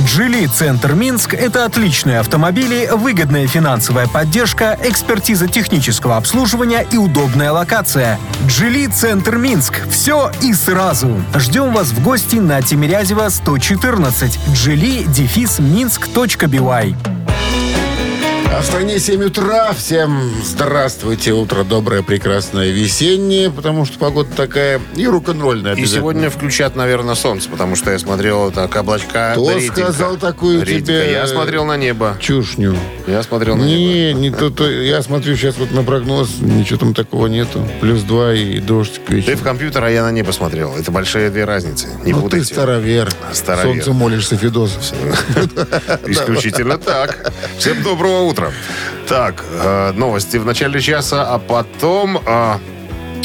«Джили Центр Минск» — это отличные автомобили, выгодная финансовая поддержка, экспертиза технического обслуживания и удобная локация. «Джили Центр Минск» — все и сразу. Ждем вас в гости на Тимирязева 114. «Джили» дефис минск.бивай. А в стране 7 утра. Всем здравствуйте. Утро доброе, прекрасное, весеннее, потому что погода такая и рок-н-ролльная И сегодня включат, наверное, солнце, потому что я смотрел так облачка. Кто да сказал такую Реденько. тебе, Я смотрел на небо. Чушню. Я смотрел на небо. Не, не то, то. Я смотрю сейчас вот на прогноз, ничего там такого нету. Плюс два и дождь к Ты вечеру. в компьютер, а я на небо смотрел. Это большие две разницы. Не Ну ты путайте. старовер. Старовер. Солнце молишься, Федос. Исключительно так. Всем доброго утра. Так, э, новости в начале часа, а потом... э,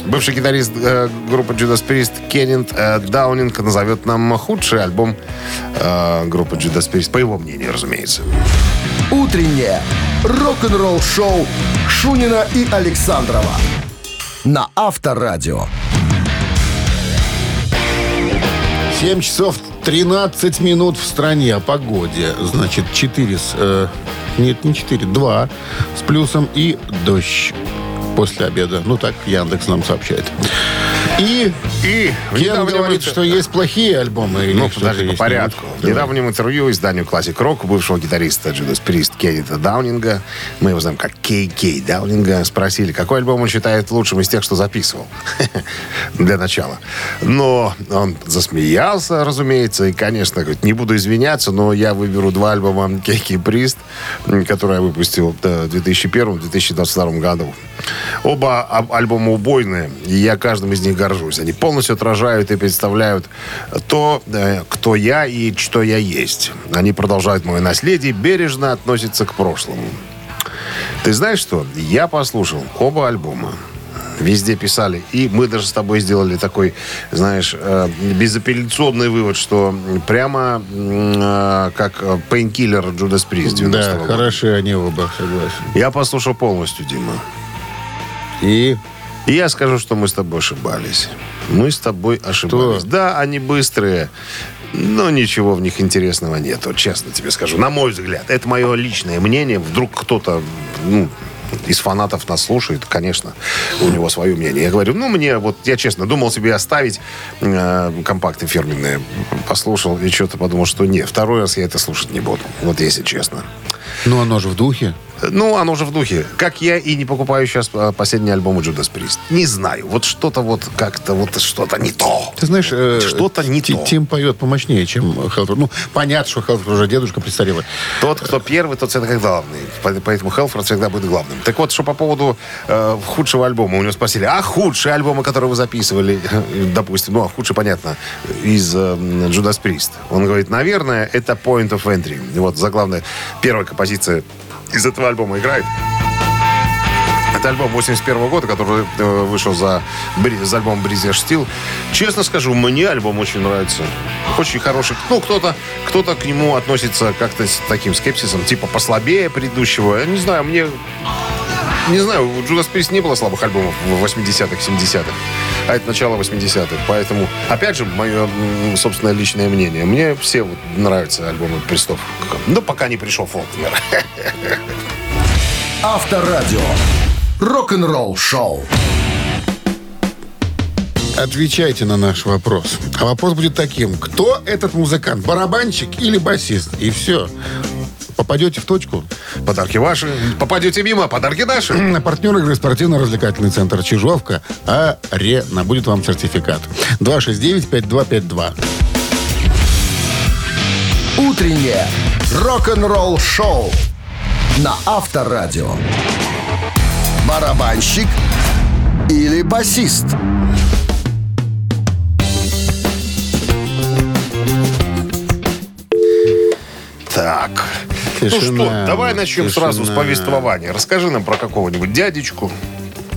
Бывший гитарист э, группы Judas Priest Кеннет э, Даунинг назовет нам худший альбом э, группы Judas Priest, по его мнению, разумеется. «Утреннее рок-н-ролл-шоу» Шунина и Александрова на Авторадио. 7 часов 13 минут в стране о погоде. Значит, 4 с... э, нет, не 4, 2 с плюсом и дождь после обеда. Ну, так Яндекс нам сообщает. И И Кен говорит, что есть плохие альбомы. Ну, подожди, по порядку. В недавнем интервью изданию Classic Rock бывшего гитариста Judas Priest Кеннета Даунинга, мы его знаем как Кей Даунинга, спросили, какой альбом он считает лучшим из тех, что записывал. Для начала. Но он засмеялся, разумеется, и, конечно, говорит, не буду извиняться, но я выберу два альбома Кей Прист, которые я выпустил э, в 2001-2022 году. Оба альбома убойные, и я каждым из них горжусь. Они полностью отражают и представляют то, э, кто я и что я есть. Они продолжают мое наследие, бережно относятся к прошлому. Ты знаешь что? Я послушал оба альбома. Везде писали. И мы даже с тобой сделали такой, знаешь, э, безапелляционный вывод, что прямо э, как Judas Priest 90 Да, года. хороши они оба, согласен. Я послушал полностью, Дима. И И я скажу, что мы с тобой ошибались. Мы с тобой ошибались. Да, они быстрые, но ничего в них интересного нету, честно тебе скажу. На мой взгляд. Это мое личное мнение. Вдруг кто-то, ну, из фанатов нас слушает, конечно, у него свое мнение. Я говорю, ну, мне вот, я честно думал себе оставить э, компакты фирменные. Послушал и что-то подумал, что нет, второй раз я это слушать не буду. Вот если честно. ну оно же в духе. Ну, оно же в духе. Как я и не покупаю сейчас а, последний альбом у Judas Priest. Не знаю. Вот что-то вот как-то вот что-то не то. Ты знаешь, э, Что-то не то. Тим поет помощнее, чем Хелфер. Ну, понятно, что Хелфер уже дедушка престарелый. Тот, кто первый, тот всегда главный. По- Поэтому Хелфорд всегда будет главным. Так вот, что по поводу э, худшего альбома. У него спросили, а худшие альбомы, которые вы записывали, допустим, ну, а худший, понятно, из э, Judas Priest. Он говорит, наверное, это Point of Entry. Вот заглавная первая композиция из этого альбома играет. Это альбом 81 года, который э, вышел за, за альбом Бризер Стил. Честно скажу, мне альбом очень нравится. Очень хороший. Ну, кто-то кто к нему относится как-то с таким скепсисом, типа послабее предыдущего. Я не знаю, мне... Не знаю, у Judas Priest не было слабых альбомов в 80-х, 70-х. А это начало 80-х. Поэтому, опять же, мое собственное личное мнение. Мне все вот нравятся альбомы Престов. Ну, пока не пришел Фолкнер. Авторадио. Рок-н-ролл-шоу. Отвечайте на наш вопрос. А вопрос будет таким. Кто этот музыкант? Барабанщик или басист? И все. Попадете в точку. Подарки ваши. Попадете мимо, подарки наши. На партнер игры спортивно-развлекательный центр «Чижовка» «Арена». Будет вам сертификат. 269-5252. Утреннее рок-н-ролл-шоу на Авторадио. Барабанщик или басист? Так. Ну Тишина, что, давай начнем тишина. сразу с повествования. Расскажи нам про какого-нибудь дядечку.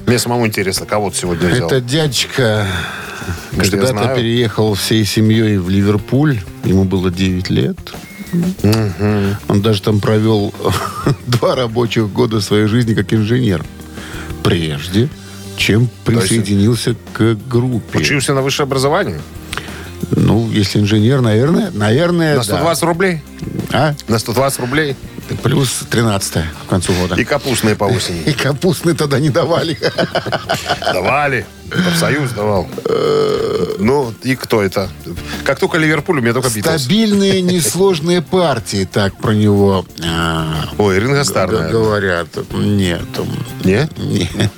Мне самому интересно, кого ты сегодня взял. Это дядечка когда-то переехал всей семьей в Ливерпуль. Ему было 9 лет. Он даже там провел два рабочих года своей жизни как инженер. Прежде, чем присоединился к группе. Учился на высшее образование? Ну, если инженер, наверное, наверное, На 120 рублей? да. На 120 рублей? А? Плюс 13 к концу года. И капустные по осени. И капустны тогда не давали. Давали. Профсоюз давал. Ну, и кто это? Как только Ливерпуль, у меня только Битлз. Стабильные, несложные партии, так про него а, Ой, Ринго Стар, говорят. Нет. Нет? Нет.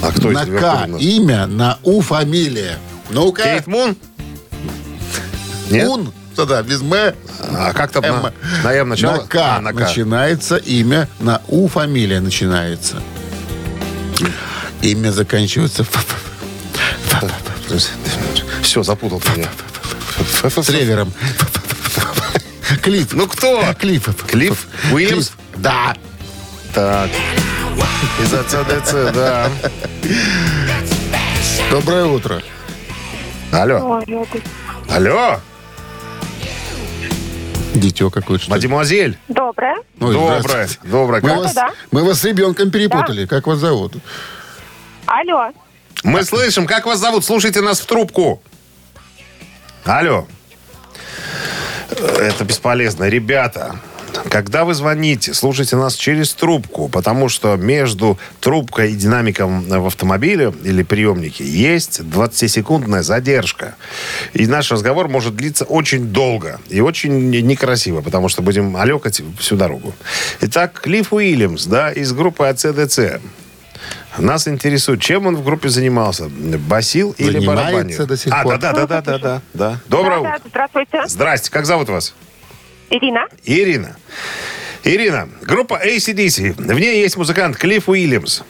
А кто На из К имя, на У фамилия. Ну-ка. Кейт Мун? Нет? Ун. Да, без М. А как там на, на М начало? На К А, на К. начинается имя, на У фамилия начинается. Имя заканчивается Все, запутал меня. с ревером. Клифф. Ну кто? Клифф. Клифф Уильямс? Клифф. Да. Так. Из АЦДЦ, да. Доброе утро. Алло. Алло. Дитё какое-то. что ли? Мадемуазель. Доброе. Ой, Доброе. здравствуйте. Доброе. Мы вас, Да. мы вас с ребенком перепутали. Как вас зовут? Алло. Мы слышим, как вас зовут? Слушайте нас в трубку. Алло. Это бесполезно. Ребята, когда вы звоните, слушайте нас через трубку, потому что между трубкой и динамиком в автомобиле или приемнике есть 20-секундная задержка. И наш разговор может длиться очень долго и очень некрасиво, потому что будем алекать всю дорогу. Итак, Клифф Уильямс, да, из группы АЦДЦ. Нас интересует, чем он в группе занимался? Басил или Занимается барабанил? до сих а, пор. да, да, да, да, да, да. Доброе Да, утро. да, здравствуйте. Здрасте, как зовут вас? Ирина. Ирина. Ирина, группа ACDC. В ней есть музыкант Клифф Уильямс.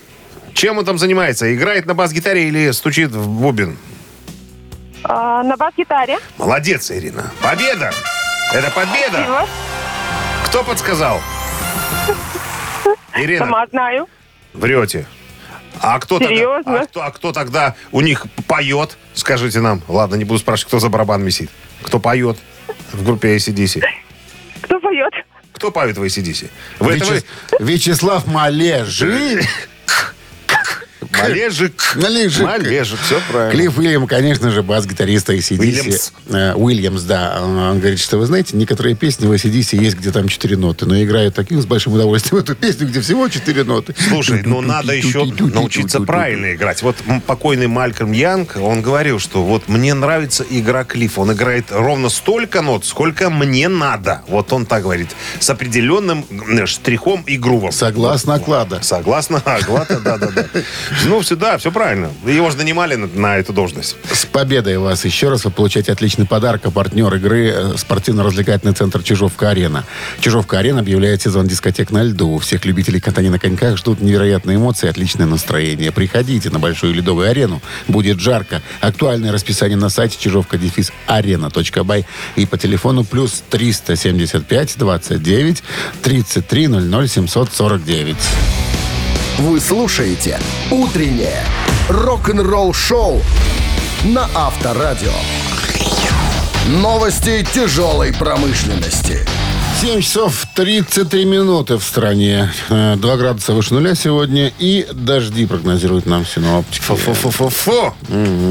Чем он там занимается? Играет на бас-гитаре или стучит в бубен? А, на бас-гитаре. Молодец, Ирина. Победа! Это победа! Спасибо. Кто подсказал? Ирина, Сама знаю. врете. А кто, тогда, а, кто, а кто тогда у них поет? Скажите нам. Ладно, не буду спрашивать, кто за барабан висит. Кто поет в группе ACDC? Кто поет? Кто поет в ACDC? Вячес- Вячеслав Малежи. Малежик. Малежик. Малежик, все правильно. Клифф Уильям, конечно же, бас-гитарист ACDC. Уильямс. Э, Уильямс, да. Он говорит, что вы знаете, некоторые песни в ACDC есть, где там четыре ноты, но играют таких с большим удовольствием эту песню, где всего четыре ноты. Слушай, ну надо еще научиться правильно играть. Вот покойный Малькольм Янг, он говорил, что вот мне нравится игра Клиффа. Он играет ровно столько нот, сколько мне надо. Вот он так говорит. С определенным штрихом и грувом. Согласно оклада. Согласно оклада, да-да-да. Ну, все, да, все правильно. Его же нанимали на, на эту должность. С победой вас еще раз. Вы получаете отличный подарок. А партнер игры э, спортивно-развлекательный центр «Чижовка-арена». «Чижовка-арена» объявляет сезон дискотек на льду. Всех любителей катания на коньках ждут невероятные эмоции отличное настроение. Приходите на Большую ледовую арену. Будет жарко. Актуальное расписание на сайте чижовка-арена.бай и по телефону плюс 375 29 33 00 749. Вы слушаете «Утреннее рок-н-ролл-шоу» на Авторадио. Новости тяжелой промышленности. 7 часов 33 минуты в стране. Э, 2 градуса выше нуля сегодня. И дожди прогнозируют нам синоптики. Фу-фу-фу-фу-фу.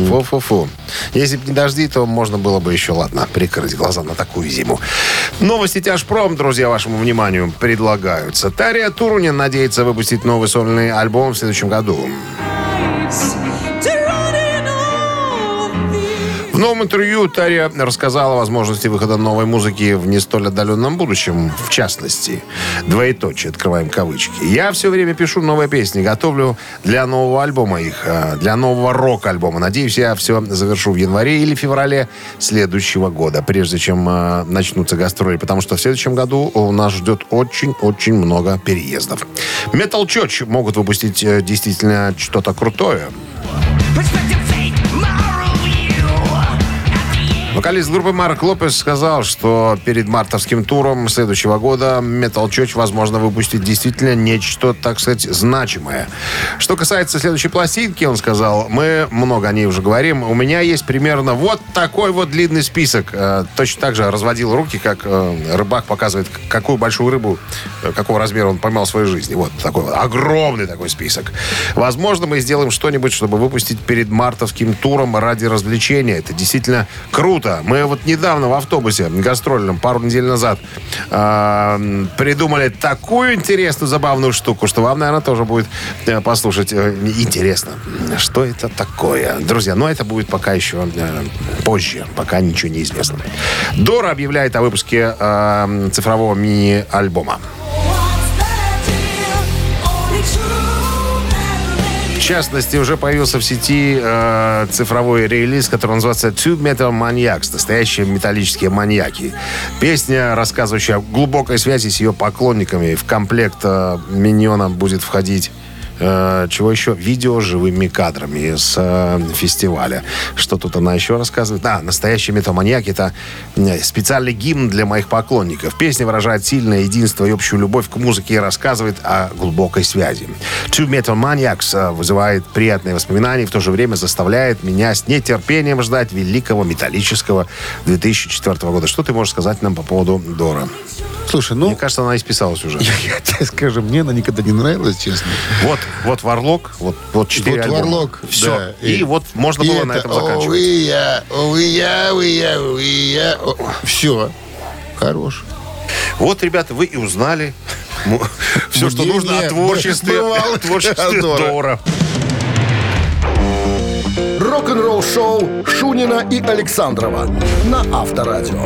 Фу-фу-фу. Если бы не дожди, то можно было бы еще, ладно, прикрыть глаза на такую зиму. Новости Тяжпром, друзья, вашему вниманию предлагаются. Тария Турунин надеется выпустить новый сольный альбом в следующем году. Новом интервью Тария рассказала о возможности выхода новой музыки в не столь отдаленном будущем. В частности, двоеточие, открываем кавычки. Я все время пишу новые песни, готовлю для нового альбома их, э, для нового рок-альбома. Надеюсь, я все завершу в январе или феврале следующего года, прежде чем э, начнутся гастроли, потому что в следующем году у нас ждет очень-очень много переездов. Metal Church могут выпустить э, действительно что-то крутое. Вокалист группы Марк Лопес сказал, что перед мартовским туром следующего года Metal Church, возможно, выпустит действительно нечто, так сказать, значимое. Что касается следующей пластинки, он сказал, мы много о ней уже говорим, у меня есть примерно вот такой вот длинный список. Э, точно так же разводил руки, как э, рыбак показывает, какую большую рыбу, э, какого размера он поймал в своей жизни. Вот такой вот огромный такой список. Возможно, мы сделаем что-нибудь, чтобы выпустить перед мартовским туром ради развлечения. Это действительно круто. Мы вот недавно в автобусе гастрольном, пару недель назад, э, придумали такую интересную, забавную штуку, что вам, наверное, тоже будет э, послушать э, интересно. Что это такое? Друзья, но это будет пока еще э, позже, пока ничего не известно. Дора объявляет о выпуске э, цифрового мини-альбома. В частности, уже появился в сети э, цифровой релиз, который называется Tube Metal Maniacs. Настоящие металлические маньяки. Песня, рассказывающая о глубокой связи с ее поклонниками. В комплект э, миньона будет входить чего еще? Видео с живыми кадрами с э, фестиваля. Что тут она еще рассказывает? А, настоящий метаманьяк это э, специальный гимн для моих поклонников. Песня выражает сильное единство и общую любовь к музыке и рассказывает о глубокой связи. Two Metal Maniacs э, вызывает приятные воспоминания и в то же время заставляет меня с нетерпением ждать великого металлического 2004 года. Что ты можешь сказать нам по поводу Дора? Слушай, ну, Мне кажется, она исписалась уже. я тебе скажу, мне она никогда не нравилась, честно. Вот, вот Варлок, вот, вот четыре Вот альбома. Варлок, Все. да. И, И- вот можно было на этом заканчивать. Все. Хорош. Вот, ребята, вы и узнали все, что нужно о творчестве, творчестве. Дора. Рок-н-ролл шоу Шунина и Александрова на Авторадио.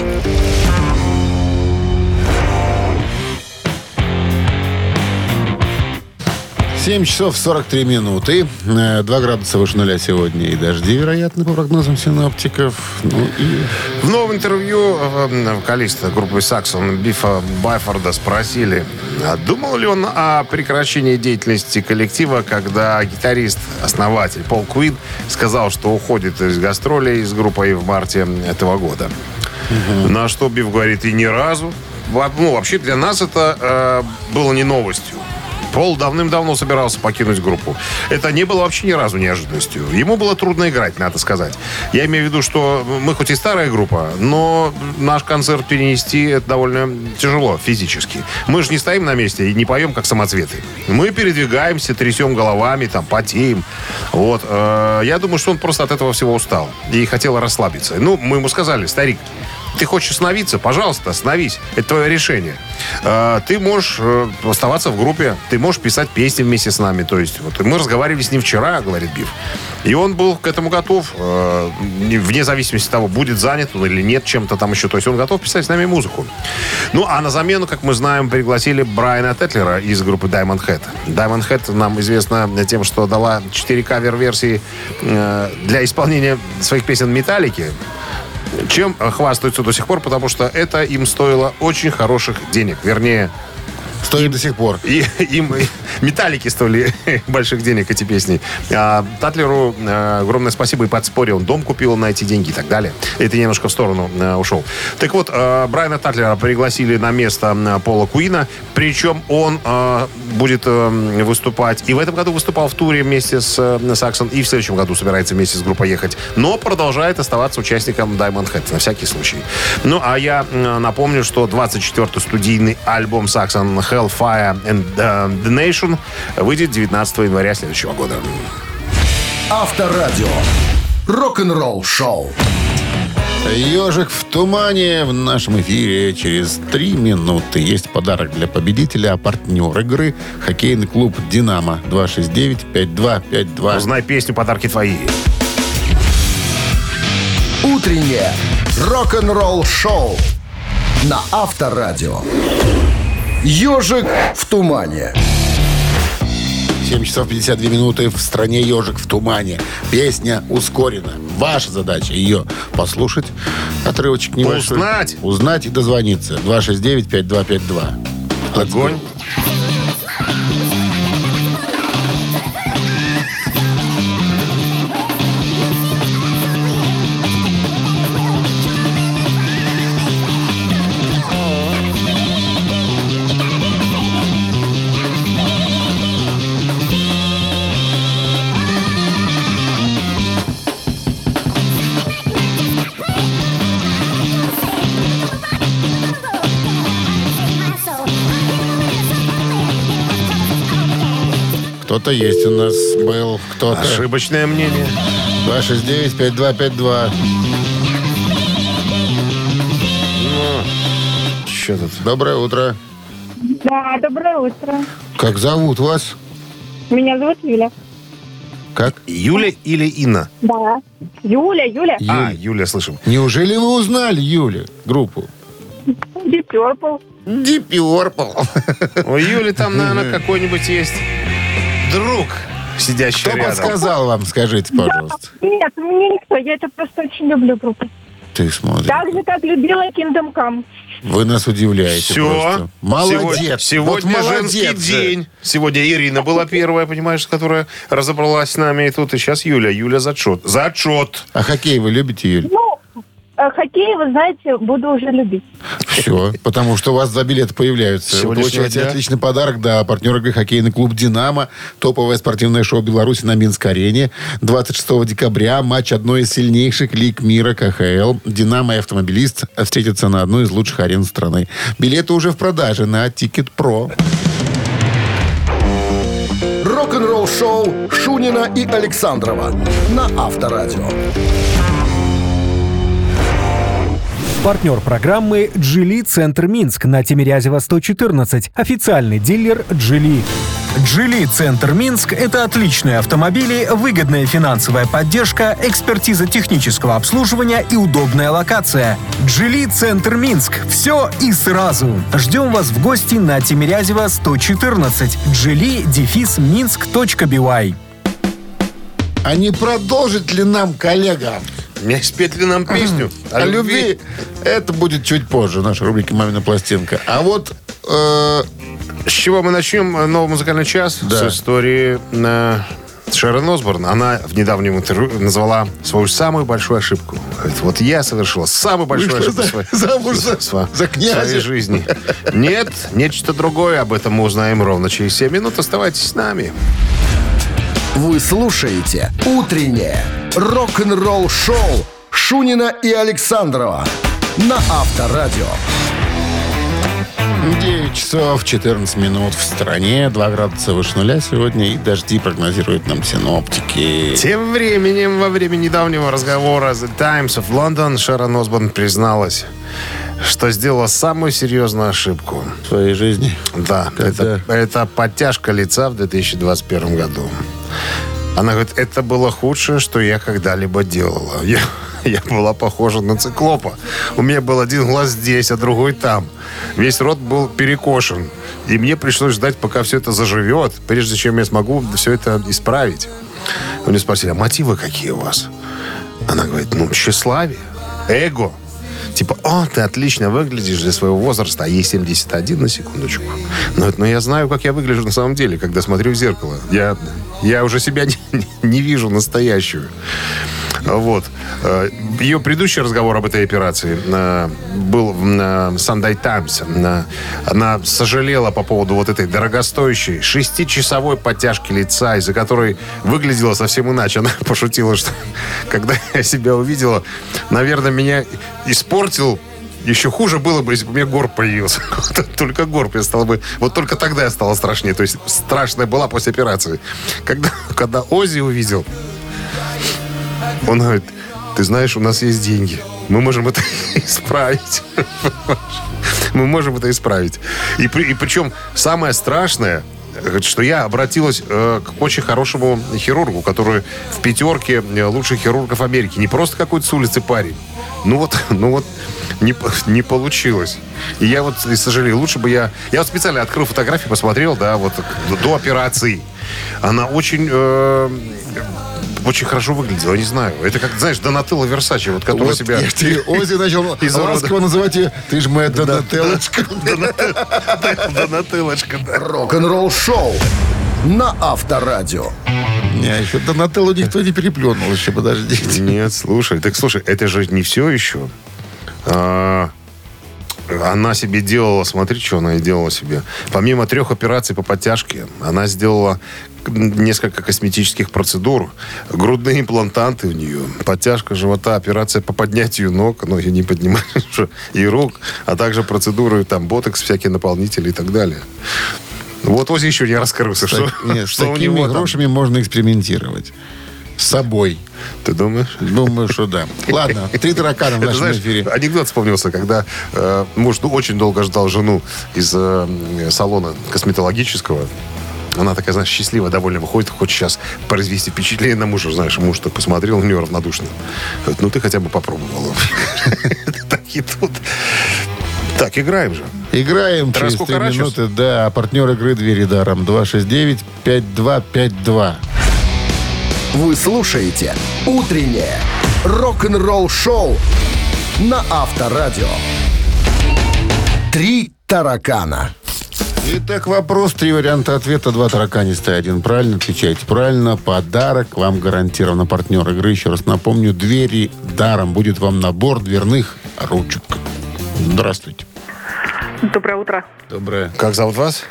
7 часов 43 минуты. 2 градуса выше нуля сегодня. И дожди, вероятно, по прогнозам синоптиков. Ну и В новом интервью э, вокалиста группы Саксон Бифа Байфорда спросили, а думал ли он о прекращении деятельности коллектива, когда гитарист, основатель Пол Куин сказал, что уходит из гастролей с группой в марте этого года. На что Биф говорит, и ни разу. Ну, вообще для нас это э, было не новостью. Пол давным-давно собирался покинуть группу. Это не было вообще ни разу неожиданностью. Ему было трудно играть, надо сказать. Я имею в виду, что мы хоть и старая группа, но наш концерт перенести это довольно тяжело физически. Мы же не стоим на месте и не поем, как самоцветы. Мы передвигаемся, трясем головами, там, потеем. Вот. Э, Я думаю, что он просто от этого всего устал и хотел расслабиться. Ну, мы ему сказали, старик, ты хочешь остановиться? Пожалуйста, остановись. Это твое решение. Э, Ты можешь э, оставаться в группе, ты можешь писать песни вместе с нами. То есть, вот мы разговаривали с ним вчера, говорит Биф. И он был к этому готов, не- вне зависимости от того, будет занят он или нет чем-то там еще. То есть он готов писать с нами музыку. Ну, а на замену, как мы знаем, пригласили Брайана Тетлера из группы Diamond Head. Diamond Head нам известна тем, что дала 4 кавер-версии э, для исполнения своих песен Металлики чем хвастаются до сих пор, потому что это им стоило очень хороших денег. Вернее, стоит до сих пор. и, им металлики стоили больших денег эти песни. А Татлеру э, огромное спасибо и подспорье. Он дом купил на эти деньги и так далее. Это немножко в сторону э, ушел. Так вот, э, Брайана Татлера пригласили на место э, Пола Куина. Причем он э, будет э, выступать. И в этом году выступал в туре вместе с э, Саксон. И в следующем году собирается вместе с группой ехать. Но продолжает оставаться участником Diamond Head на всякий случай. Ну, а я э, напомню, что 24-й студийный альбом Саксон Hellfire and э, the Nation выйдет 19 января следующего года. Авторадио. Рок-н-ролл шоу. Ежик в тумане в нашем эфире через три минуты. Есть подарок для победителя, а партнер игры хоккейный клуб «Динамо» 269-5252. Узнай песню «Подарки твои». Утреннее рок-н-ролл шоу на Авторадио. Ежик в тумане. 7 часов 52 минуты в стране «Ежик в тумане». Песня ускорена. Ваша задача ее послушать. Отрывочек небольшой. Узнать. Узнать и дозвониться. 269-5252. Огонь. Кто-то есть у нас был. Кто-то. Ошибочное мнение. 269-5252. Че тут? Доброе утро. Да, доброе утро. Как зовут вас? Меня зовут Юля. Как? Юля или Инна? Да. Юля, Юля. А, Юля, слышим. Неужели вы узнали Юлю, группу? Deep Purple. Deep Purple. У Юли там, наверное, какой-нибудь есть друг, сидящий Кто рядом. подсказал вам, скажите, пожалуйста. Нет, мне никто. Я это просто очень люблю группу. Ты смотри. Так же, как любила Kingdom Come. Вы нас удивляете Все. просто. Молодец. Сегодня, Вот женский молодец же. день. Сегодня Ирина была первая, понимаешь, которая разобралась с нами. И тут и сейчас Юля. Юля зачет. Зачет. А хоккей вы любите, Юль? Ну, хоккей, вы знаете, буду уже любить. Все, потому что у вас за билеты появляются. Вы получаете дня. отличный подарок, да, партнер игры хоккейный клуб «Динамо», топовое спортивное шоу Беларуси на Минск-арене. 26 декабря матч одной из сильнейших лиг мира КХЛ. «Динамо» и «Автомобилист» встретятся на одной из лучших арен страны. Билеты уже в продаже на Ticket Pro. Рок-н-ролл шоу Шунина и Александрова на Авторадио. Партнер программы «Джили Центр Минск» на Тимирязева 114. Официальный дилер «Джили». «Джили Центр Минск» — это отличные автомобили, выгодная финансовая поддержка, экспертиза технического обслуживания и удобная локация. «Джили Центр Минск» — все и сразу. Ждем вас в гости на Тимирязева 114. «Джили» дефис минск.бивай. А не продолжит ли нам коллега Не спеть ли нам песню о любви? Это будет чуть позже, в нашей рубрике «Мамина пластинка». А вот э, С чего мы начнем новый музыкальный час? Да. С истории э, Шерон Осборн. Она в недавнем интервью назвала свою самую большую ошибку. Говорит, вот я совершила самую большую Вышла ошибку за- своей- замуж за- сва- за князя. своей жизни. Нет, нечто другое. Об этом мы узнаем ровно через 7 минут. Оставайтесь с нами. Вы слушаете «Утреннее рок-н-ролл-шоу» Шунина и Александрова на Авторадио. 9 часов 14 минут в стране, 2 градуса выше нуля сегодня, и дожди прогнозируют нам синоптики. Тем временем, во время недавнего разговора The Times of London Шерон Осборн призналась, что сделала самую серьезную ошибку. В своей жизни. Да, Когда? это, это подтяжка лица в 2021 году. Она говорит, это было худшее, что я когда-либо делала. Я, я была похожа на циклопа. У меня был один глаз здесь, а другой там. Весь рот был перекошен. И мне пришлось ждать, пока все это заживет, прежде чем я смогу все это исправить. У нее спросили, а мотивы какие у вас? Она говорит, ну, тщеславие, эго. Типа, о, ты отлично выглядишь для своего возраста, а ей 71 на секундочку. Но, но я знаю, как я выгляжу на самом деле, когда смотрю в зеркало. Я, я уже себя не, не вижу настоящую. Вот. Э, Ее предыдущий разговор об этой операции э, был в Sunday Times. Э, Она сожалела по поводу вот этой дорогостоящей шестичасовой подтяжки лица, из-за которой выглядела совсем иначе. Она пошутила, что когда я себя увидела, наверное, меня испортил еще хуже было бы, если бы у меня горб появился. Только горб я стал бы... Вот только тогда я стала страшнее. То есть страшная была после операции. Когда, когда Ози увидел, он говорит, ты знаешь, у нас есть деньги. Мы можем это исправить. Мы можем это исправить. И, и причем самое страшное, что я обратилась э, к очень хорошему хирургу, который в пятерке э, лучших хирургов Америки. Не просто какой-то с улицы парень. Ну вот, ну вот не, не получилось. И я вот и сожалею, лучше бы я... Я вот специально открыл фотографии, посмотрел, да, вот до операции. Она очень... э, очень хорошо выглядела, не знаю. Это как, знаешь, Донателло Версачи, вот который Вот себя... я тебе Ози начал Изурода- ласково называть ее. Ты ж моя Донателлочка. Донателлочка, да. Рок-н-ролл шоу на Авторадио. Не, еще Донателлу никто не переплюнул еще, подождите. Нет, слушай, так слушай, это же не все еще. Она себе делала, смотри, что она и делала себе. Помимо трех операций по подтяжке, она сделала несколько косметических процедур, грудные имплантанты у нее, подтяжка живота, операция по поднятию ног, но я не поднимаю, и рук, а также процедуры, там, ботокс, всякие наполнители и так далее. Вот Ози еще не раскрылся. Что, Нет, с что у него там. грошами можно экспериментировать. С собой. Ты думаешь? Думаю, что да. Ладно, три таракана в нашем знаешь, эфире. анекдот вспомнился, когда э, муж ну, очень долго ждал жену из э, салона косметологического. Она такая, знаешь, счастливая, довольно выходит, хочет сейчас произвести впечатление на мужа. Знаешь, муж так посмотрел на нее равнодушно. Говорит, ну ты хотя бы попробовала. Так и тут. Так, играем же. Играем через три минуты. Да, партнер игры «Двери даром» 269-5252. Вы слушаете «Утреннее рок-н-ролл-шоу» на Авторадио. «Три таракана». Итак, вопрос, три варианта ответа, два тараканиста, один правильно. Отвечайте правильно. Подарок вам гарантировано. Партнер игры, еще раз напомню, «Двери даром». Будет вам набор дверных ручек. Здравствуйте. Доброе утро. Доброе. Как зовут вас?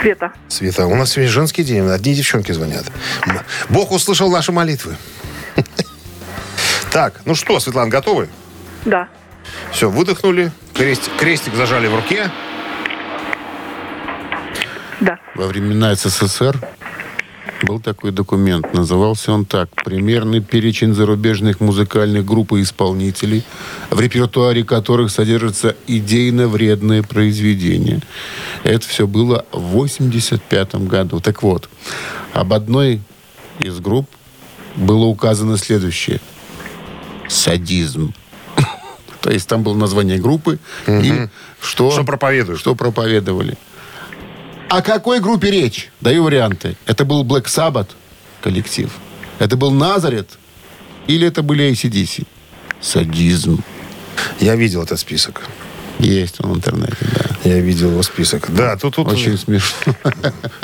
Света. Света, у нас сегодня женский день. Одни девчонки звонят. Бог услышал наши молитвы. Так, ну что, Светлана, готовы? Да. Все, выдохнули. Крестик, крестик зажали в руке. Да. Во времена СССР был такой документ. Назывался он так. Примерный перечень зарубежных музыкальных групп и исполнителей, в репертуаре которых содержатся идейно вредные произведения. Это все было в 85 году. Так вот, об одной из групп было указано следующее. Садизм. То есть там было название группы и что, Что проповедуют. что проповедовали. О какой группе речь? Даю варианты. Это был Black Sabbath коллектив. Это был Назарет. Или это были ACDC? Садизм. Я видел этот список. Есть он в интернете, да. Я видел его список. Да, тут, тут Очень смешно.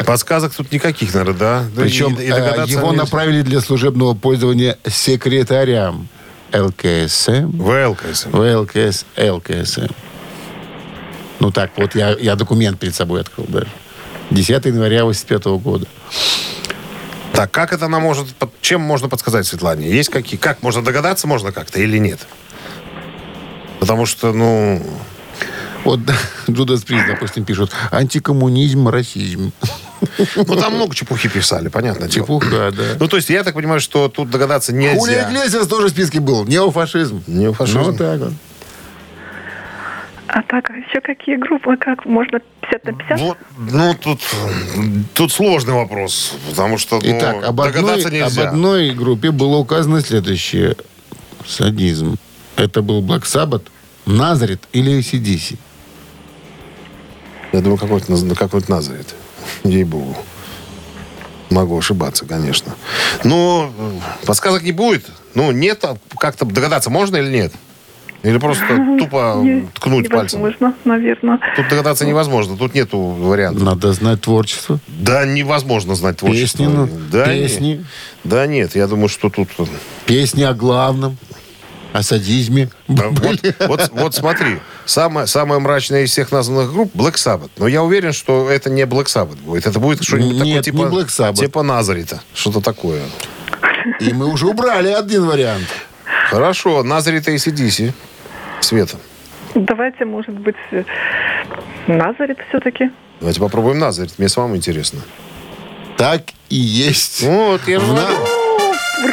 подсказок тут никаких, наверное, да? Причем и- и э, его нельзя. направили для служебного пользования секретарям ЛКСМ, В ЛКСМ. ВЛКС, ЛКСМ. Ну так, вот я, я документ перед собой открыл даже. 10 января 85 года. Так, как это она может... Чем можно подсказать Светлане? Есть какие? Как? Можно догадаться можно как-то или нет? Потому что, ну... Вот Джудас Приз, допустим, пишут антикоммунизм, расизм. Ну, там много чепухи писали, понятно. Чепуха, да. Ну, то есть, я так понимаю, что тут догадаться нельзя. Хулия Иглесиас тоже в списке был. Неофашизм. Неофашизм. Ну, так вот. А так, а еще какие группы? Как можно 50 на 50? Вот, ну, тут, тут сложный вопрос, потому что ну, Итак, об одной, догадаться об нельзя. одной группе было указано следующее. Садизм. Это был Black Sabbath, Назарет или ACDC. Я думаю, какой-то, какой-то Назарет. Ей-богу. Могу ошибаться, конечно. Но э, подсказок не будет. Ну, нет, а как-то догадаться можно или нет? Или просто тупо Не- ткнуть пальцем? Невозможно, наверное. Тут догадаться невозможно, тут нету вариантов. Надо знать творчество. Да, невозможно знать творчество. Песни, ну, да, песни. Нет. Да нет, я думаю, что тут... э, Песни о главном. О садизме. Да, Вот, вот, вот смотри, самая, самая мрачная из всех названных групп Black Sabbath. Но я уверен, что это не Black Sabbath будет. Это будет что-нибудь такое типа, не Black Sabbath. типа Назарита. Что-то такое. И мы уже убрали один вариант. Хорошо, Назарита и CDC. Света. Давайте, может быть, Назарет все-таки. Давайте попробуем Назарит. Мне самому интересно. Так и есть. Вот, я же говорю.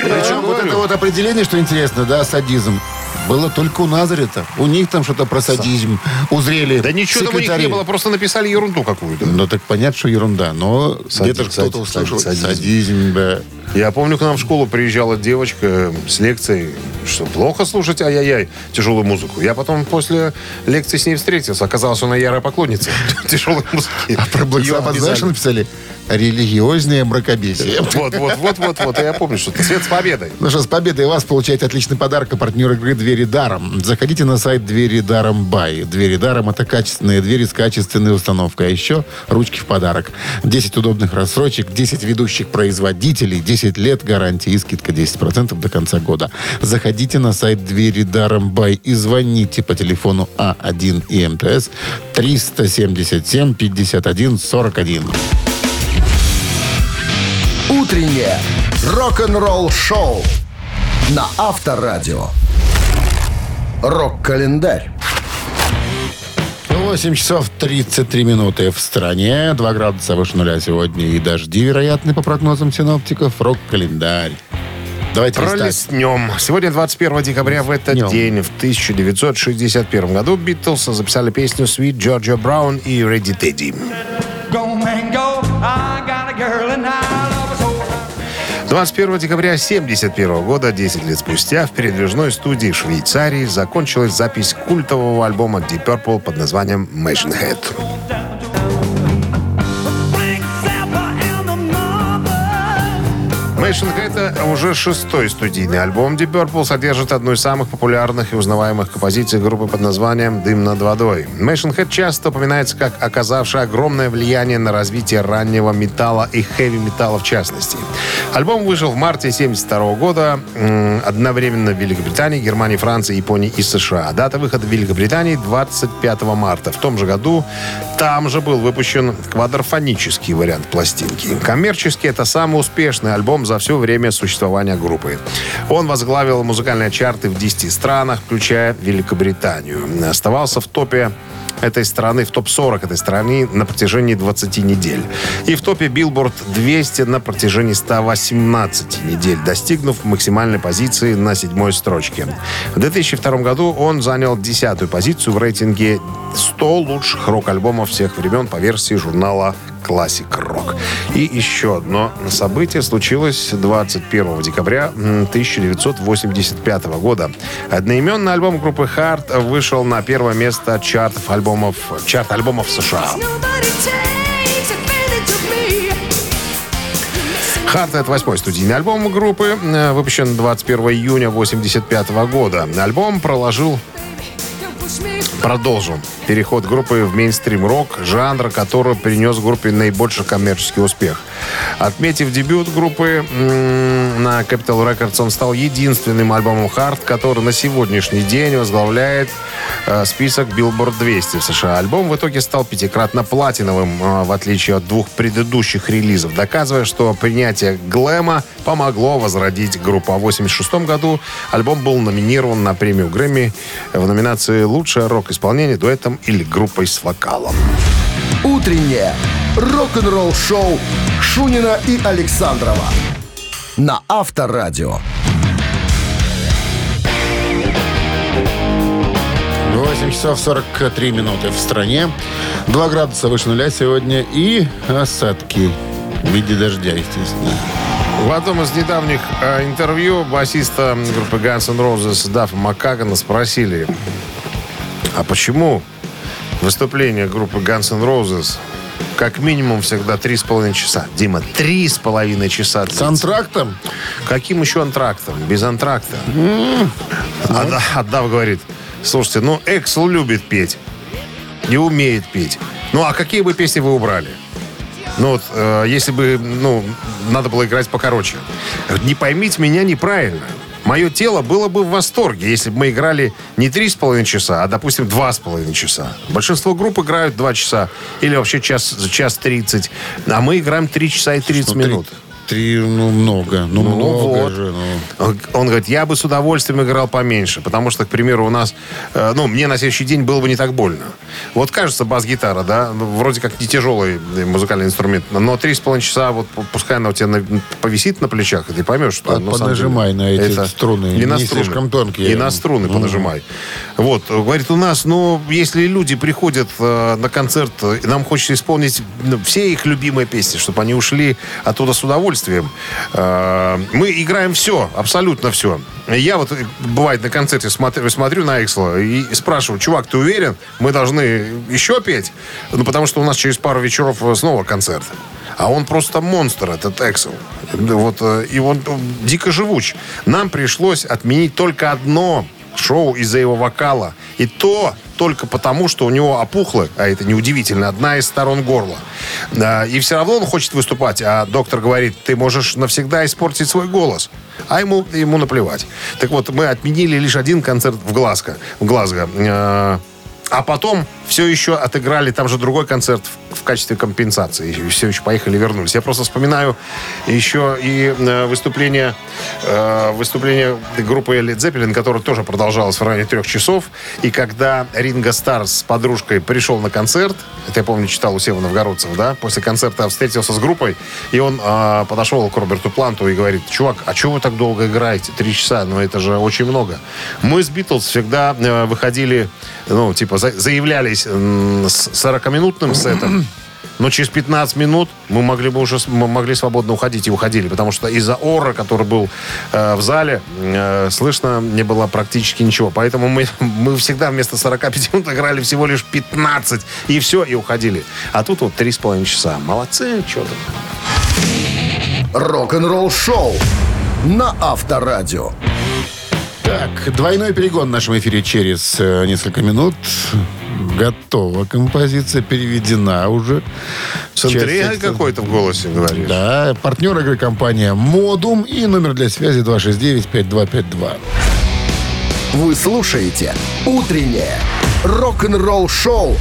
Причем вот это вот определение, что интересно, да, садизм, было только у Назарета. У них там что-то про садизм узрели Да ничего там у них секретари. не было, просто написали ерунду какую-то. Ну, так понятно, что ерунда. Но где-то Сади- кто-то сади- услышал садизм. садизм, да. Я помню, к нам в школу приезжала девочка с лекцией, что плохо слушать ай-яй-яй тяжелую музыку. Я потом после лекции с ней встретился. Оказалось, она ярая поклонница тяжелой музыки. А про Black Её Sabbath, обязали. знаешь, что написали? Религиозное мракобесие. Вот, вот, вот, вот, вот. Я помню, что это свет с победой. Ну что, с победой вас получаете отличный подарок. А партнер игры «Двери даром». Заходите на сайт «Двери даром бай». «Двери даром» — это качественные двери с качественной установкой. А еще ручки в подарок. 10 удобных рассрочек, 10 ведущих производителей, 10 лет гарантии и скидка 10% до конца года. Заходите на сайт «Двери даром бай» и звоните по телефону А1 и МТС 377 51 41. «Утреннее рок-н-ролл-шоу» на Авторадио. Рок-календарь. 8 часов 33 минуты в стране. 2 градуса выше нуля сегодня. И дожди, вероятны, по прогнозам синоптиков. Рок-календарь. Давайте листать. Пролистнем. Сегодня 21 декабря в этот Днем. день, в 1961 году, Битлз записали песню «Sweet Georgia Brown» и «Ready Teddy». 21 декабря 1971 года, 10 лет спустя, в передвижной студии Швейцарии закончилась запись культового альбома Deep Purple под названием Machine Head. Head — это уже шестой студийный альбом Deep Purple, содержит одну из самых популярных и узнаваемых композиций группы под названием «Дым над водой». Machine Head часто упоминается как оказавший огромное влияние на развитие раннего металла и хэви-металла в частности. Альбом вышел в марте 1972 года одновременно в Великобритании, Германии, Франции, Японии и США. Дата выхода в Великобритании 25 марта. В том же году там же был выпущен квадрофонический вариант пластинки. Коммерчески это самый успешный альбом за все время существования группы. Он возглавил музыкальные чарты в 10 странах, включая Великобританию. Оставался в топе этой страны, в топ-40 этой страны на протяжении 20 недель. И в топе Billboard 200 на протяжении 118 недель, достигнув максимальной позиции на седьмой строчке. В 2002 году он занял десятую позицию в рейтинге 100 лучших рок-альбомов всех времен по версии журнала Classic Rock. И еще одно событие случилось 21 декабря м, 1985 года. Одноименный альбом группы Hard вышел на первое место чартов альбомов, чарт альбомов США. Nobody takes advantage of me. Харт это восьмой студийный альбом группы, э, выпущен 21 июня 1985 года. Альбом проложил продолжил переход группы в мейнстрим-рок, жанр, который принес группе наибольший коммерческий успех. Отметив дебют группы на Capital Records, он стал единственным альбомом Hard, который на сегодняшний день возглавляет список Billboard 200 в США. Альбом в итоге стал пятикратно платиновым, э, в отличие от двух предыдущих релизов, доказывая, что принятие глэма помогло возродить группу. А в 1986 году альбом был номинирован на премию Грэмми в номинации «Лучшее рок-исполнение дуэтом или группой с вокалом». Утреннее рок-н-ролл-шоу Шунина и Александрова на Авторадио. 8 часов 43 минуты в стране. 2 градуса выше нуля сегодня и осадки в виде дождя, естественно. В одном из недавних э, интервью басиста группы Guns N' Roses Даффа Маккагана спросили, а почему выступление группы Guns N' Roses как минимум всегда три с половиной часа? Дима, три с половиной часа. С длится. антрактом? Каким еще антрактом? Без антракта. А, Да- а Дав говорит, слушайте, ну Эксел любит петь. Не умеет петь. Ну, а какие бы песни вы убрали? Ну вот, э, если бы, ну, надо было играть покороче. Не поймите меня неправильно. Мое тело было бы в восторге, если бы мы играли не три с половиной часа, а, допустим, два с половиной часа. Большинство групп играют два часа или вообще час, час тридцать, а мы играем три часа и 30 Ну, три- минут. Три, ну, много. Ну, Ну, много вот. же. ну. Он говорит, я бы с удовольствием играл поменьше, потому что, к примеру, у нас, э, ну, мне на следующий день было бы не так больно. Вот кажется, бас-гитара, да, ну, вроде как не тяжелый музыкальный инструмент, но три с половиной часа, вот пускай она у тебя на- повисит на плечах, и ты поймешь, что... Под- деле понажимай на эти струны, И на не струны. слишком тонкие. И на струны Мгм. понажимай. Вот, говорит, у нас, ну, если люди приходят э, на концерт, нам хочется исполнить ну, все их любимые песни, чтобы они ушли оттуда с удовольствием. Э, мы играем все, абсолютно все. Я вот, э, бывает, на концерте смотрю, смотрю на Эксла и спрашиваю, чувак, ты уверен, мы должны еще петь? Ну, потому что у нас через пару вечеров э, снова концерт. А он просто монстр, этот Эксел. Вот, и он дико живуч. Нам пришлось отменить только одно шоу из-за его вокала. И то только потому, что у него опухло, а это неудивительно, одна из сторон горла. И все равно он хочет выступать, а доктор говорит, ты можешь навсегда испортить свой голос. А ему, ему наплевать. Так вот, мы отменили лишь один концерт в Глазго. В Глазго. Э, А потом все еще отыграли, там же другой концерт в качестве компенсации. И все еще поехали, вернулись. Я просто вспоминаю еще и э, выступление, э, выступление группы Led Zeppelin, которое тоже продолжалось в районе трех часов. И когда Ринго Стар с подружкой пришел на концерт, это я помню, читал у Сева Новгородцев, да, после концерта встретился с группой, и он э, подошел к Роберту Планту и говорит, чувак, а чего вы так долго играете? Три часа, ну это же очень много. Мы с Битлз всегда выходили, ну, типа, за- заявлялись с 40-минутным сетом, но через 15 минут мы могли бы уже мы могли свободно уходить и уходили, потому что из-за ора, который был э, в зале, э, слышно не было практически ничего. Поэтому мы, мы всегда вместо 45 минут играли всего лишь 15, и все, и уходили. А тут вот 3,5 часа. Молодцы, что то Рок-н-ролл шоу на Авторадио. Так, двойной перегон в нашем эфире через э, несколько минут. Готова композиция, переведена уже. С текста. какой-то в голосе говоришь. Да, партнер игры компания «Модум» и номер для связи 269-5252. Вы слушаете «Утреннее рок-н-ролл шоу»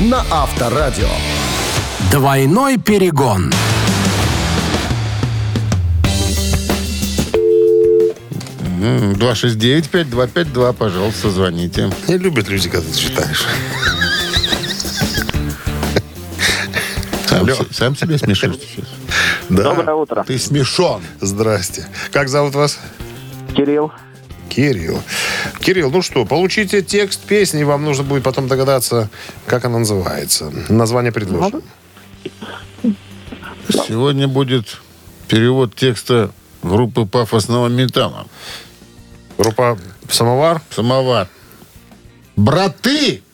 на Авторадио. Двойной перегон. 269-5252, пожалуйста, звоните. Не любят люди, когда ты читаешь. Сам, Алло. сам себя смешишь сейчас. Да. Доброе утро. Ты смешон. Здрасте. Как зовут вас? Кирилл. Кирилл. Кирилл, ну что, получите текст песни, и вам нужно будет потом догадаться, как она называется. Название предложено. Сегодня будет перевод текста группы пафосного металла. Группа «Самовар». Самовар. Браты,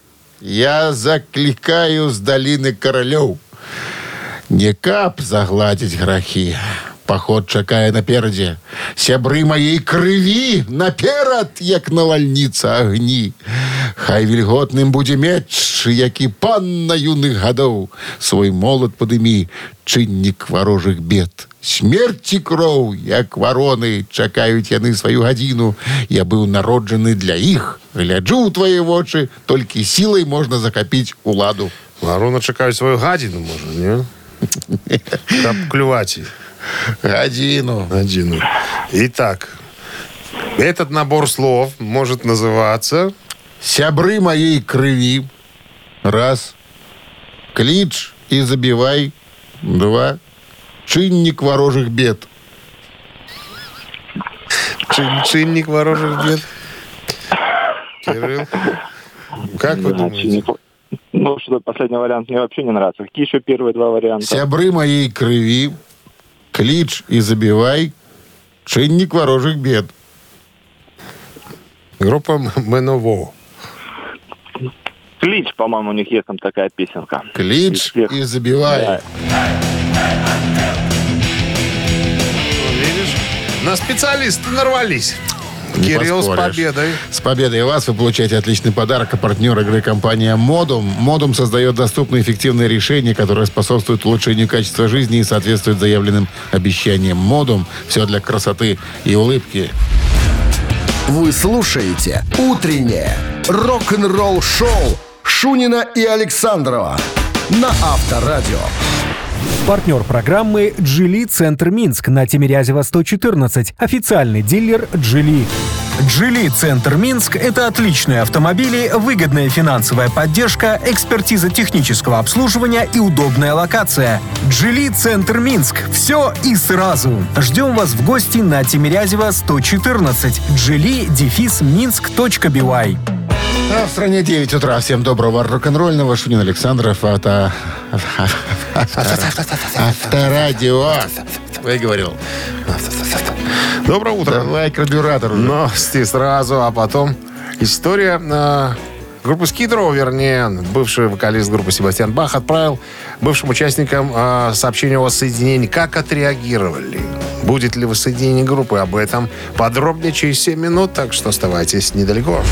я закликаю с долины королев. Не кап загладить грахи. Поход чакае наперадзе. Сябры маей крыві наперад, як навальніца агні. Хай вільготным будзе меч, які пан на юных гадоў. Свой молот падымі, чыннік варожых бед. Смерці кроў, як вароны, чакаюць яны сваю гадзіну. Я быў народжаны для іх. Гляджу ў твае вочы, толькі сілай можна закапіць уладу. Варона чекает свою гадину, может, не? Кап клювать Гадзіну. гадину. Итак, этот набор слов может называться... Сябры моей крыві. Раз. Кліч і забівай. Два. Чыннік варожых бед. Чин- Чинник ворожих бед. Кирилл, как вы думаете? Ну, что последний вариант мне вообще не нравится. Какие еще первые два варианта? Сябры моей крыві. Кліч і забівай. Чыннік варожых бед. Группа М- Меново. Клич, по-моему, у них есть там такая песенка. Кліч Из всех. і забівай. Да. Видишь? На специалиста нарвались. Не Кирилл с победой. С победой вас вы получаете отличный подарок. А партнер игры компания Модум. Модум создает доступные и эффективные решения, которые способствуют улучшению качества жизни и соответствуют заявленным обещаниям. Модум. Все для красоты и улыбки. Вы слушаете «Утреннее рок-н-ролл шоу» Шунина и Александрова на Авторадио. Партнер программы «Джили Центр Минск» на Тимирязева 114. Официальный дилер «Джили». «Джили Центр Минск» — это отличные автомобили, выгодная финансовая поддержка, экспертиза технического обслуживания и удобная локация. «Джили Центр Минск» — все и сразу. Ждем вас в гости на Тимирязева 114. «Джили» дефис минск.бивай. А в стране 9 утра. Всем доброго рок-н-ролльного. Шунин Александров. Это... Авторадио. Выговорил. Доброе утро. Давай карбюратор. Новости сразу, а потом история э, группы Скидроу, вернее, бывший вокалист группы Себастьян Бах отправил бывшим участникам э, сообщение о воссоединении. Как отреагировали? Будет ли воссоединение группы? Об этом подробнее через 7 минут, так что оставайтесь недалеко.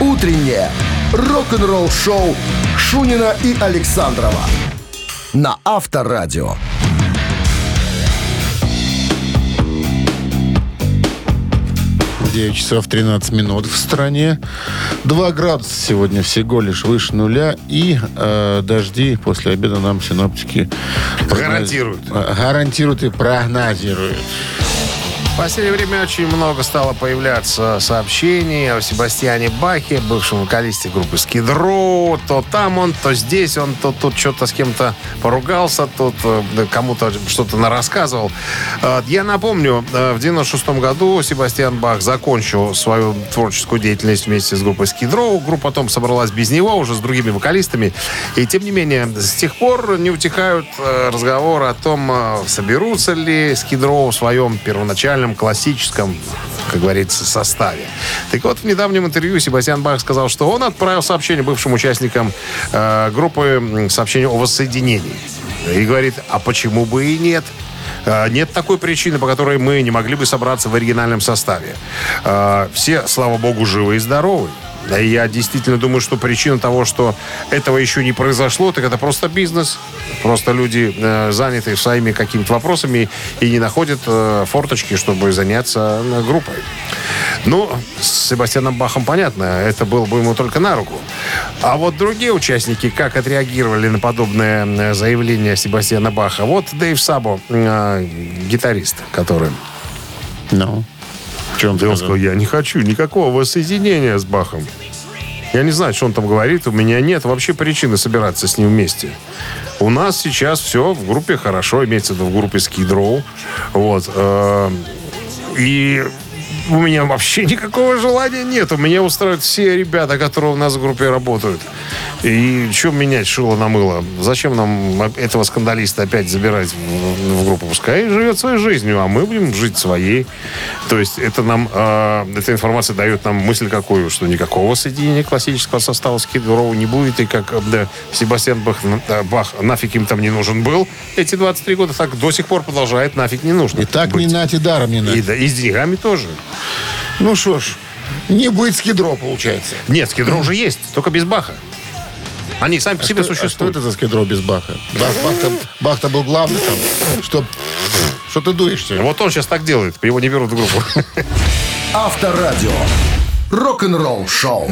«Утреннее рок-н-ролл шоу» Шунина и Александрова на Авторадио. 9 часов 13 минут в стране. 2 градуса сегодня всего лишь выше нуля. И э, дожди после обеда нам синоптики Гарантируют. э, Гарантируют и прогнозируют. В последнее время очень много стало появляться сообщений о Себастьяне Бахе, бывшем вокалисте группы Row. То там он, то здесь он, то тут что-то с кем-то поругался, тут э, кому-то что-то нарассказывал. Э, Я напомню, э, в 96 году Себастьян Бах закончил свою творческую деятельность вместе с группой Row. Группа потом собралась без него, уже с другими вокалистами. И тем не менее, с тех пор не утихают разговоры о том, соберутся ли Row в своем первоначальном классическом, как говорится, составе. Так вот, в недавнем интервью Себастьян Бах сказал, что он отправил сообщение бывшим участникам э, группы сообщение о воссоединении. И говорит, а почему бы и нет? Э, Нет такой причины, по которой мы не могли бы собраться в оригинальном составе. Э, Все, слава богу, живы и здоровы. Я действительно думаю, что причина того, что этого еще не произошло, так это просто бизнес. Просто люди э, заняты своими какими-то вопросами и не находят э, форточки, чтобы заняться э, группой. Ну, с Себастьяном Бахом понятно, это было бы ему только на руку. А вот другие участники, как отреагировали на подобное э, заявление Себастьяна Баха? Вот Дэйв Сабо, э, гитарист, который... Ну, в чем он сказал, я не хочу никакого воссоединения с Бахом. Я не знаю, что он там говорит. У меня нет вообще причины собираться с ним вместе. У нас сейчас все в группе хорошо, имеется в виду в группе Skid Row. Вот. э, И у меня вообще никакого желания нет. У меня устраивают все ребята, которые у нас в группе работают. И что менять шило на мыло? Зачем нам этого скандалиста опять забирать в, в группу? Пускай живет своей жизнью, а мы будем жить своей. То есть это нам, э, эта информация дает нам мысль какую, что никакого соединения классического состава Skid Row не будет. И как э, да, Себастьян Бах, э, Бах нафиг им там не нужен был эти 23 года, так до сих пор продолжает нафиг не нужно. И так быть. не нате даром не И, нате. да, и с деньгами тоже. Ну что ж, не будет скидро, получается. Нет, Row уже есть, только без Баха. Они сами по себе Что- а что существуют. это за скидро без Баха? Бах, Бах-то, Бах-то был главный там. Что, что ты дуешься? Вот он сейчас так делает, его не берут в группу. Авторадио. Рок-н-ролл шоу.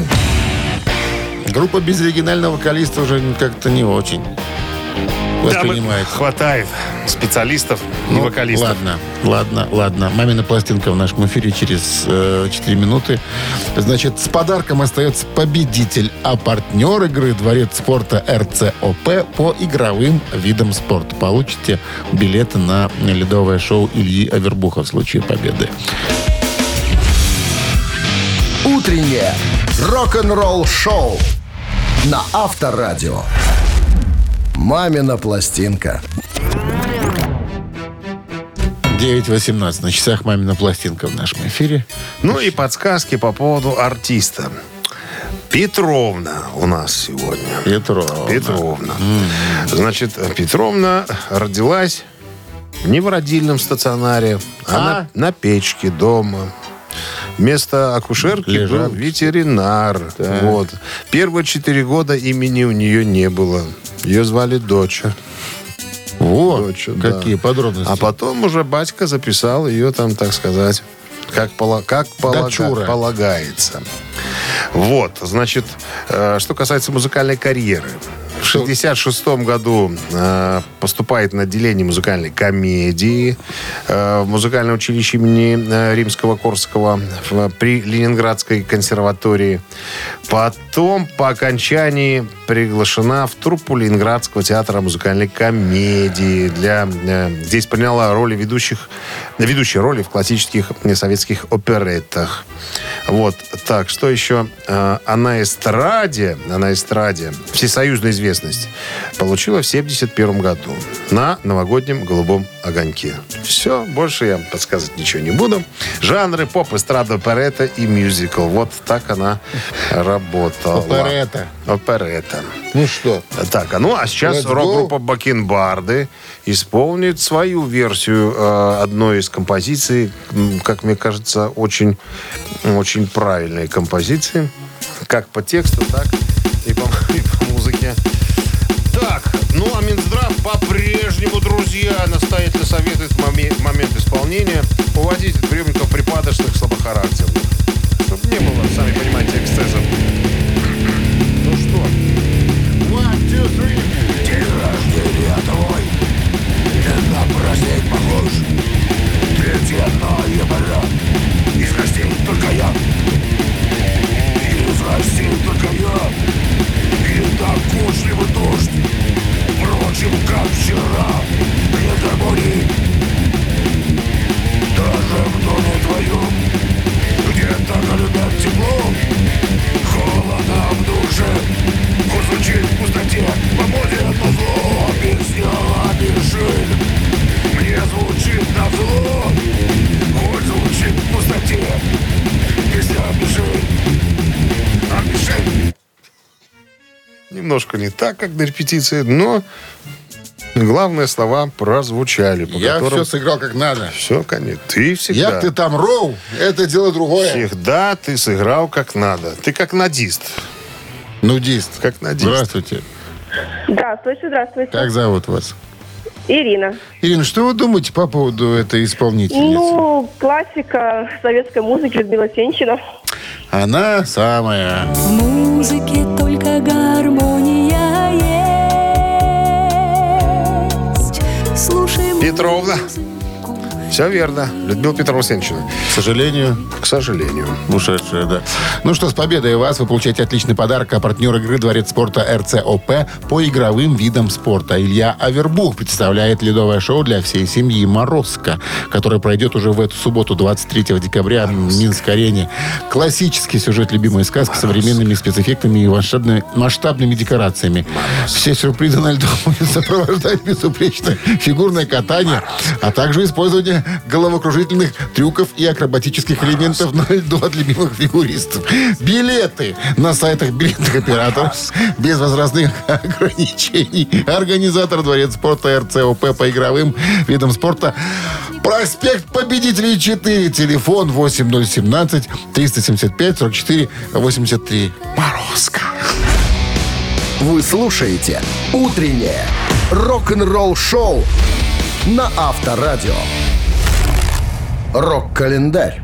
Группа без оригинального вокалиста уже как-то не очень Воспринимается. хватает специалистов и Ну, вокалистов. Ладно, ладно, ладно. Мамина пластинка в нашем эфире через э, 4 минуты. Значит, с подарком остается победитель, а партнер игры Дворец спорта РЦОП по игровым видам спорта. Получите билеты на ледовое шоу Ильи Авербуха в случае победы. Утреннее рок-н-ролл шоу на Авторадио. Мамина пластинка. 9.18 на часах «Мамина пластинка» в нашем эфире. Ну и подсказки по поводу артиста. Петровна у нас сегодня. Петровна. Петровна. Значит, Петровна родилась не в родильном стационаре, а, А? На, на печке дома. Вместо акушерки Лежал. был ветеринар. Вот. Первые четыре года имени у нее не было. Ее звали Доча. Вот, Доча, да. какие подробности. А потом уже батька записал ее там, так сказать, как, пола- как полага- полагается. Вот, значит, э, что касается музыкальной карьеры. В 66 году э, поступает на отделение музыкальной комедии э, в музыкальное училище имени э, Римского-Корского в- при Ленинградской консерватории. Потом по окончании приглашена в труппу Ленинградского театра музыкальной комедии. Для, э, здесь приняла роли ведущих, ведущие роли в классических э, советских опереттах. Вот, так, что еще? Э, а на эстраде, а на эстраде всесоюзную известность получила в 71 году на новогоднем голубом огоньке. Все, больше я подсказывать ничего не буду. Жанры поп, эстрада, оперетта и мюзикл. Вот так она работала. Оперетта. Оперетта. Ну что? Так, а ну а сейчас рок-группа Бакенбарды исполнит свою версию э, одной из композиций, как мне кажется, очень, очень очень правильные композиции. Как по тексту, так и по, и по музыке. Так, ну а Минздрав по-прежнему, друзья, настоятельно советует в момент, момент исполнения уводить от приемников припадочных слабохарактерных. Чтобы не было, сами понимаете, эксцессов. Ну что? One, two, three. День рождения твой. И на праздник похож. Третье ноября из гостей только я. Из гостей только я. И докучливый дождь. Впрочем, как вчера. Нет гармонии Даже в доме твоем Где так любят тепло Холодно в душе. Он звучит в пустоте Помодит на зло. Без дела бежит Мне звучит на зло. Немножко не так, как на репетиции, но главные слова прозвучали. По Я которым... все сыграл как надо. Все, конечно. Ты всегда. Як ты там, Роу, это дело другое. Всегда ты сыграл как надо. Ты как надист. Нудист. Как надист. Здравствуйте. Здравствуйте, здравствуйте. Как зовут вас? Ирина. Ирина, что вы думаете по поводу этой исполнительницы? Ну, классика советской музыки Людмила Сенчина. Она самая. В музыке только гармония есть. Слушай Петровна. Все верно. Людмила Петровна Сенчина. К сожалению, К сожалению. ушедшая, да. Ну что, с победой вас. Вы получаете отличный подарок. А партнер игры Дворец спорта РЦОП по игровым видам спорта. Илья Авербух представляет ледовое шоу для всей семьи «Морозко», которое пройдет уже в эту субботу, 23 декабря в Минск-арене. Классический сюжет любимой сказки с современными спецэффектами и масштабными, масштабными декорациями. Все сюрпризы на льду будет сопровождать безупречное фигурное катание, а также использование головокружительных трюков и акробатических элементов на льду от любимых фигуристов. Билеты на сайтах билетных операторов без возрастных ограничений. Организатор Дворец спорта РЦОП по игровым видам спорта. Проспект Победителей 4. Телефон 8017 375 44 83. Морозко. Вы слушаете «Утреннее рок-н-ролл-шоу» на Авторадио. Рок-календарь.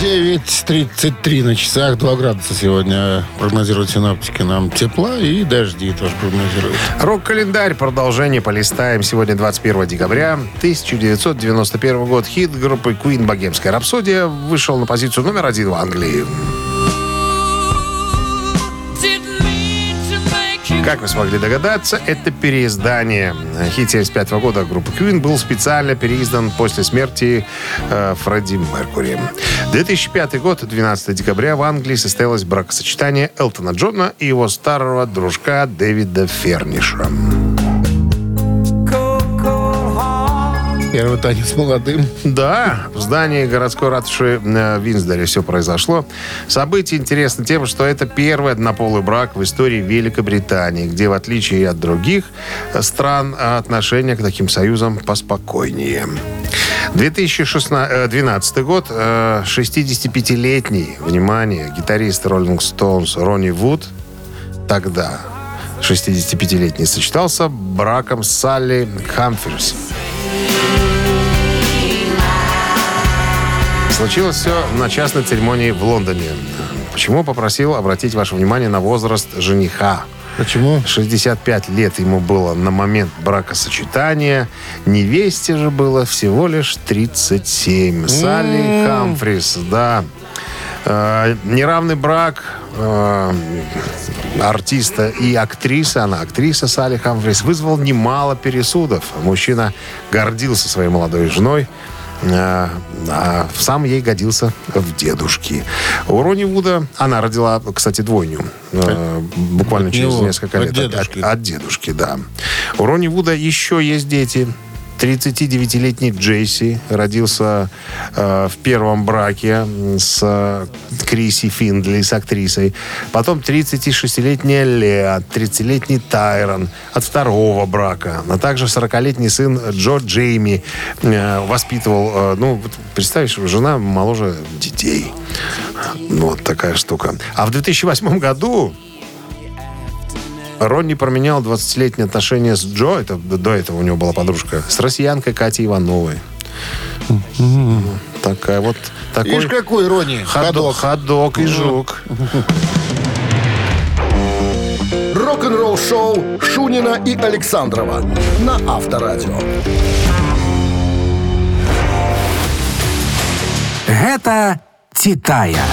9.33 на часах, 2 градуса сегодня прогнозируют синаптики нам тепла и дожди тоже прогнозируют. Рок-календарь. Продолжение полистаем. Сегодня 21 декабря. 1991 год. Хит группы Queen «Богемская рапсодия» вышел на позицию номер один в Англии. Как вы смогли догадаться, это переиздание. Хит 75 года группы Queen был специально переиздан после смерти э, Фредди Меркури. 2005 год, 12 декабря, в Англии состоялось бракосочетание Элтона Джона и его старого дружка Дэвида Ферниша. Первый танец молодым. Да, в здании городской ратуши э, в Винсдоре все произошло. Событие интересно тем, что это первый однополый брак в истории Великобритании, где, в отличие от других э, стран, отношения к таким союзам поспокойнее. 2012 год. э, 65-летний, внимание, гитарист Rolling Stones Ронни Вуд тогда 65-летний сочетался браком с Салли Хамферс. Случилось все на частной церемонии в Лондоне. Почему попросил обратить ваше внимание на возраст жениха? Почему? 65 лет ему было на момент бракосочетания. Невесте же было всего лишь 37. Салли Хамфрис, да. Э, неравный брак э, артиста и актрисы, она актриса Салли Хамфрис, вызвал немало пересудов. Мужчина гордился своей молодой женой, а сам ей годился в дедушки. У Рони Вуда, она родила, кстати, двойню. э, буквально От через него, несколько лет. От- дедушки. От, от дедушки, да. У Рони Вуда еще есть дети. 39-летний Джейси родился э, в первом браке с э, Криси Финдли, с актрисой. Потом 36-летняя Леа, 30-летний Тайрон от второго брака. А также 40-летний сын Джо Джейми э, воспитывал, э, ну, представишь, жена моложе детей. Вот такая штука. А в 2008 году Ронни променял 20-летние отношения с Джо, это до этого у него была подружка, с россиянкой Катей Ивановой. Такая вот... Такой Видишь, какой ирония. ходок, ходок и жук. Рок-н-ролл-шоу Шунина и Александрова на Авторадио. Гэта Титая.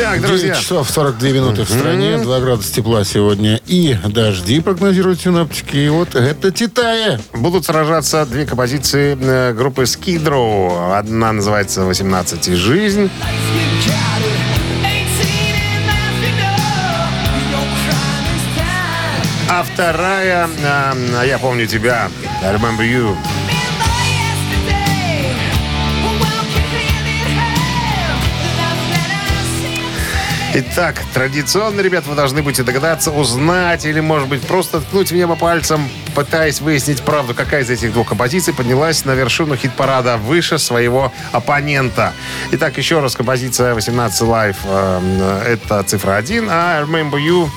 Так, 9 друзья. часов 42 минуты в стране, 2 градуса тепла сегодня и дожди прогнозируют синоптики. И вот это Титая. Будут сражаться две композиции э, группы Skid Одна называется «18 и жизнь». А вторая э, «Я помню тебя». I remember you. Итак, традиционно, ребят, вы должны будете догадаться, узнать или, может быть, просто ткнуть в небо пальцем, пытаясь выяснить правду, какая из этих двух композиций поднялась на вершину хит-парада выше своего оппонента. Итак, еще раз, композиция 18 Live э, это цифра 1, а I Remember You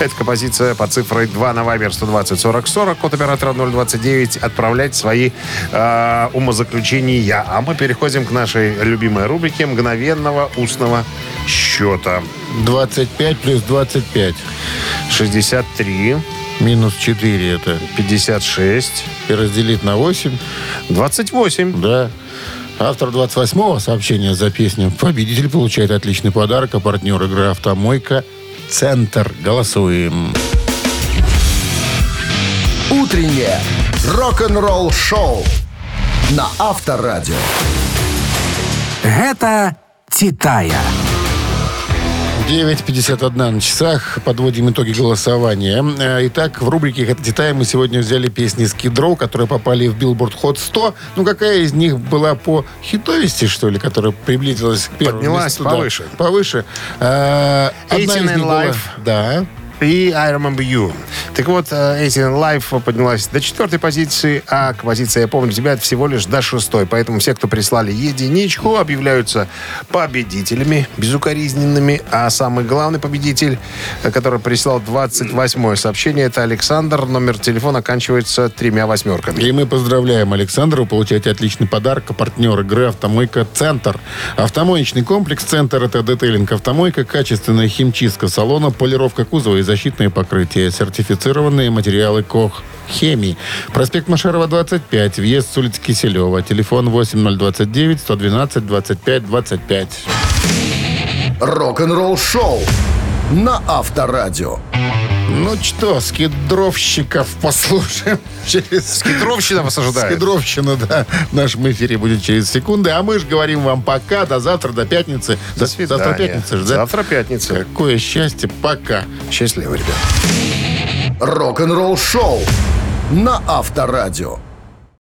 это композиция по цифрой 2 на Viber 120 40 40, код оператора 029. Отправлять свои э, умозаключения. А мы переходим к нашей любимой рубрике мгновенного устного счета. 25 плюс 25. 63, Минус 4 это. 56, И разделить на 8. 28. Да. Автор 28-го сообщения за песню «Победитель» получает отличный подарок, а партнер игры «Автомойка» «Центр». Голосуем. Утреннее рок-н-ролл-шоу на Авторадио. Гэта Титая. 9.51 на часах. Подводим итоги голосования. Э, Итак, в рубрике «Это Титай» мы сегодня взяли песни Skid Row, которые попали в Billboard Hot 100. Ну, какая из них была по хитовости, что ли, которая приблизилась к первому Поднялась месту? Да, повыше. повыше. Э, Одна из 18 них была-. Да. И I Remember You. Так вот, э, Эйтин Life поднялась до четвертой позиции, а композиция «Я помню тебя» всего лишь до шестой. Поэтому все, кто прислали единичку, объявляются победителями, безукоризненными. А самый главный победитель, э, который прислал 28-е сообщение, это Александр. Номер телефона оканчивается тремя восьмерками. И мы поздравляем Александра. Вы получаете отличный подарок. Партнер игры «Автомойка Центр». Автомоечный комплекс «Центр» — это детейлинг «Автомойка», качественная химчистка салона, полировка кузова и защитные покрытия, сертифицированные материалы КОХ. Хемии. Проспект Машерова, 25. Въезд с улицы Киселева. Телефон 8029 112 25 25. Рок-н-ролл-шоу на Авторадио. Ну что, скидровщиков послушаем через... Скидровщина вас ожидает. Скидровщина, да. В нашем эфире будет через секунды. А мы же говорим вам пока. До завтра, до пятницы. До свидания. Завтра пятница же, да? Завтра пятница. Какое счастье. Пока. Счастливо, ребят. Рок-н-ролл-шоу на Авторадио.